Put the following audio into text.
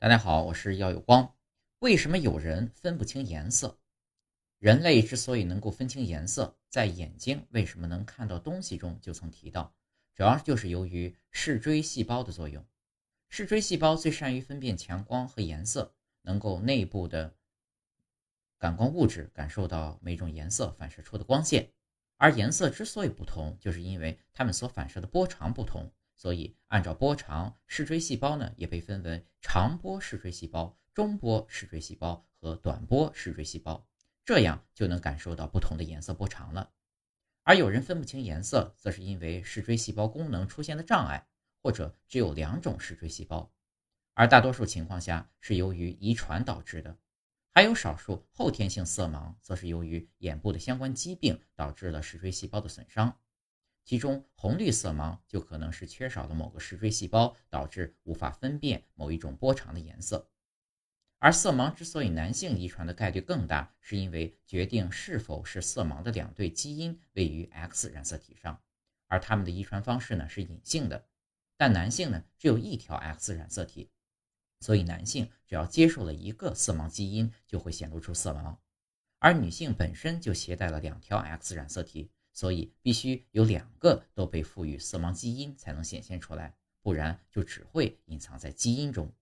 大家好，我是耀有光。为什么有人分不清颜色？人类之所以能够分清颜色，在眼睛为什么能看到东西中就曾提到，主要就是由于视锥细胞的作用。视锥细胞最善于分辨强光和颜色，能够内部的感光物质感受到每种颜色反射出的光线。而颜色之所以不同，就是因为它们所反射的波长不同。所以，按照波长，视锥细胞呢也被分为长波视锥细胞、中波视锥细胞和短波视锥细胞，这样就能感受到不同的颜色波长了。而有人分不清颜色，则是因为视锥细胞功能出现了障碍，或者只有两种视锥细胞，而大多数情况下是由于遗传导致的。还有少数后天性色盲，则是由于眼部的相关疾病导致了视锥细胞的损伤。其中，红绿色盲就可能是缺少了某个视锥细胞，导致无法分辨某一种波长的颜色。而色盲之所以男性遗传的概率更大，是因为决定是否是色盲的两对基因位于 X 染色体上，而它们的遗传方式呢是隐性的。但男性呢只有一条 X 染色体。所以，男性只要接受了一个色盲基因，就会显露出色盲；而女性本身就携带了两条 X 染色体，所以必须有两个都被赋予死亡基因才能显现出来，不然就只会隐藏在基因中。